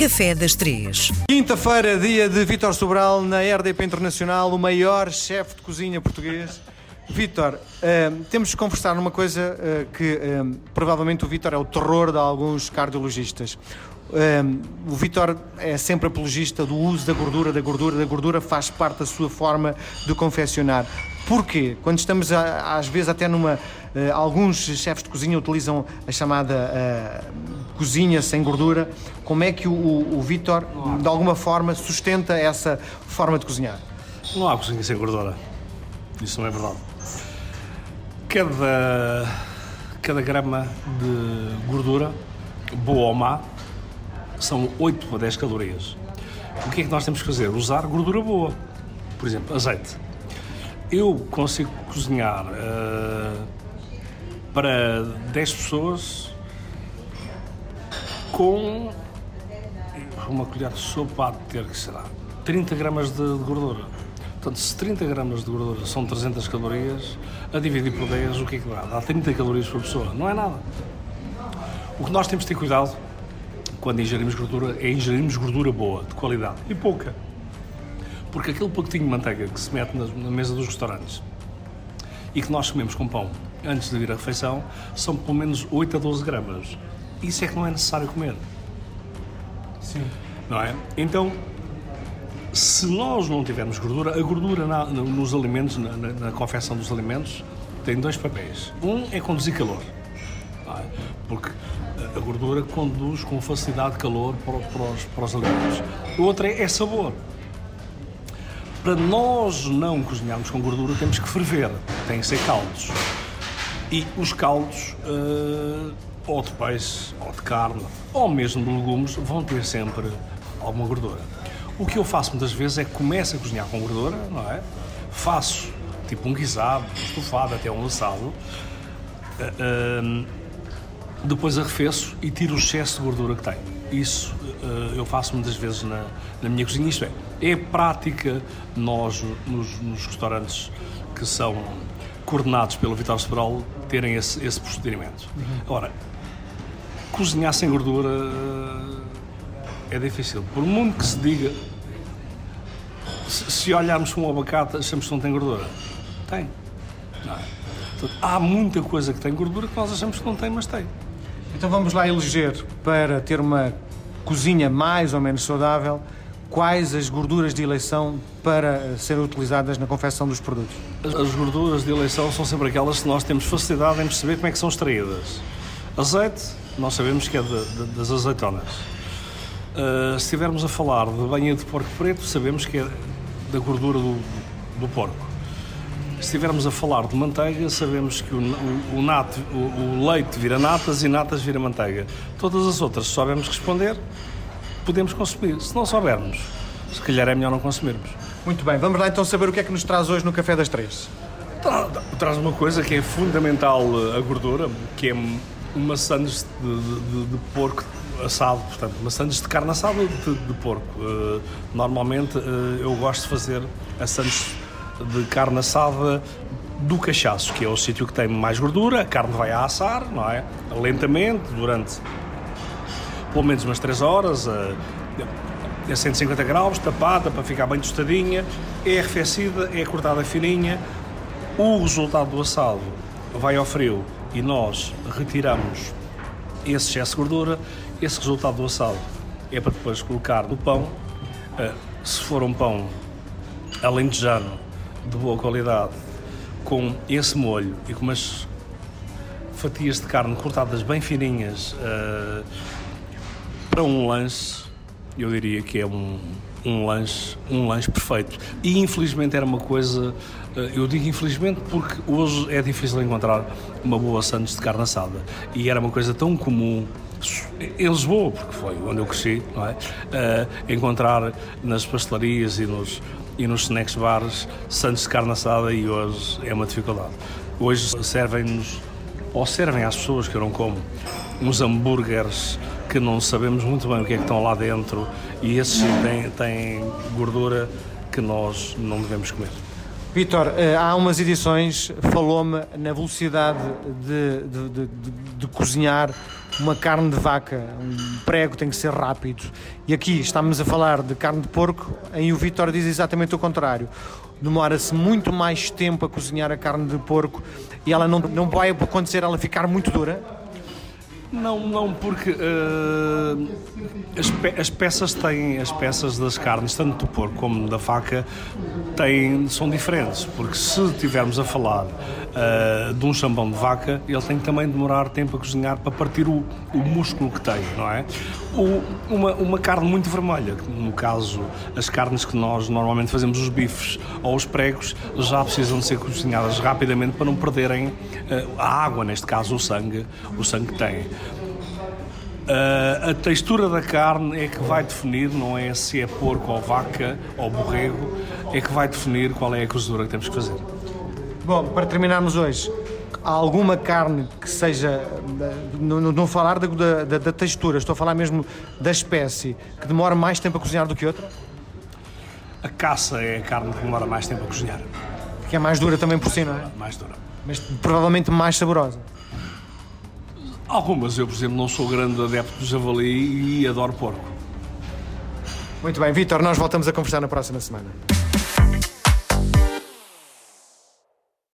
Café das Três. Quinta-feira, dia de Vítor Sobral na RDP Internacional, o maior chefe de cozinha português. Vítor, eh, temos de conversar numa coisa eh, que eh, provavelmente o Vítor é o terror de alguns cardiologistas. Eh, o Vítor é sempre apologista do uso da gordura, da gordura, da gordura faz parte da sua forma de confeccionar. Porquê? Quando estamos, a- às vezes, até numa. eh, alguns chefes de cozinha utilizam a chamada eh, cozinha sem gordura. Como é que o, o, o Vítor, de alguma forma, sustenta essa forma de cozinhar? Não há cozinha sem gordura. Isso não é verdade. Cada, cada grama de gordura, boa ou má, são 8 a 10 calorias. O que é que nós temos que fazer? Usar gordura boa. Por exemplo, azeite. Eu consigo cozinhar eh, para 10 pessoas com uma colher de sopa de ter que será 30 gramas de gordura. Portanto, se 30 gramas de gordura são 300 calorias, a dividir por 10, o que é que dá? Dá 30 calorias por pessoa. Não é nada. O que nós temos de ter cuidado quando ingerimos gordura é ingerirmos gordura boa, de qualidade e pouca. Porque aquele pacotinho de manteiga que se mete na, na mesa dos restaurantes e que nós comemos com pão antes de vir à refeição são pelo menos 8 a 12 gramas. Isso é que não é necessário comer. Sim. Não é? Então, se nós não tivermos gordura, a gordura na- no- nos alimentos, na, na, confecção dos alimentos, tem dois papéis. Um é conduzir calor, é? porque a- gordura conduz com facilidade calor para, para os, para os alimentos. O outro é, é sabor. Para nós não cozinharmos com gordura, temos que ferver, têm que ser caldos. E os caldos, eh, ou de peixe, ou de carne, ou mesmo de legumes, vão ter sempre alguma gordura. O que eu faço muitas vezes é que começo a cozinhar com gordura, não é? Faço tipo um guisado, um estofado, até um assado. eh, depois arrefeço e tiro o excesso de gordura que tem. Isso eh, eu faço muitas vezes na, na minha cozinha. Isto é, é prática nós, nos, nos restaurantes que são coordenados pelo Vitor Sobral, terem esse, esse procedimento. Ora, cozinhar sem gordura eh, é difícil. Por muito que se diga, se, olharmos para um abacate, achamos que não tem gordura. Tem. Não é? Portanto, há muita coisa que tem gordura que nós achamos que não tem, mas tem. Então vamos lá eleger, para ter uma cozinha mais ou menos saudável, quais as gorduras de eleição para eh, serem utilizadas na confecção dos produtos. As, as gorduras de eleição são sempre aquelas que nós temos facilidade em perceber como é que são extraídas. Azeite, nós sabemos que é de- de- das azeitonas. Ah, se estivermos a falar de banha de porco preto, sabemos que é da gordura do, do porco. Se estivermos a falar de manteiga, sabemos que o, o, o nato- o- leite vira natas e natas vira manteiga. Todas as outras, se soubermos responder, podemos consumir. Se não soubermos, se calhar é melhor não consumirmos. Muito bem, vamos lá então saber o que é que nos traz hoje no Café das Três. Tra- Traz uma coisa que é fundamental eh, a gordura, que é uma sandes de, de- de- de porco assado, portanto, sandes de carne assada de, de porco. Eh, Normalmente eh, eu gosto de fazer a sandes de carne assada do cachaço, que é o sítio que tem mais gordura, a carne vai a assar, não é? Lentamente, durante pelo menos umas 3 horas, a, a 150 graus, tapada para ficar bem tostadinha, é arrefecida, é cortada fininha. O resultado do assado vai ao frio e nós retiramos esse excesso de gordura. Esse resultado do assado é para depois colocar no pão. Eh, Se for um pão alentejano de boa qualidade, com esse molho e com umas fatias de carne cortadas bem fininhas eh, para um lanche, eu diria que é um, um lanche, um lanche perfeito. E infelizmente era uma coisa, eh, eu digo infelizmente porque hoje é difícil encontrar uma boa sandes de carne assada. E era uma coisa tão comum em Lisboa, porque foi onde eu cresci, não é? Eh, encontrar nas pastelarias e nos, e nos snacks bares sandes de carne assada e hoje é uma dificuldade. Hoje servem-nos, ou servem às pessoas que eu não como, uns hambúrgueres que não sabemos muito bem o que é que estão lá dentro e esses têm, têm gordura que nós não devemos comer. Vitor, eh, há umas edições, falou-me na velocidade de, de, de, de, cozinhar uma carne de vaca, um prego tem que ser rápido. E aqui estamos a falar de carne de porco, em o Vitor diz exatamente o contrário. Demora-se muito mais tempo a cozinhar a carne de porco e ela não, não vai acontecer ela ficar muito dura. Não, não, porque uh, as, pe as, peças têm, as peças das carnes, tanto do porco como da faca, têm, são diferentes. Porque se estivermos a falar uh, de um chambão de vaca, ele tem também demorar tempo a cozinhar para partir o, o músculo que tem, não é? Uma, uma carne muito vermelha, no caso, as carnes que nós normalmente fazemos, os bifes ou os pregos, já precisam de ser cozinhadas rapidamente para não perderem uh, a água, neste caso o sangue, o sangue que têm. Uh, a textura da carne é que vai definir, não é se é porco ou vaca ou borrego, é que vai definir qual é a cozedura que temos que fazer. Bom, para terminarmos hoje, há alguma carne que seja. Não, não falar da, da, da, textura, estou a falar mesmo da espécie, que demora mais tempo a cozinhar do que outra? A caça é a carne que demora mais tempo a cozinhar. Que é mais dura também por si, não é? Mais dura. Mas provavelmente mais saborosa. Algumas, eu por exemplo não sou grande adepto do javali e adoro porco. Muito bem, Vitor, nós voltamos a conversar na próxima semana.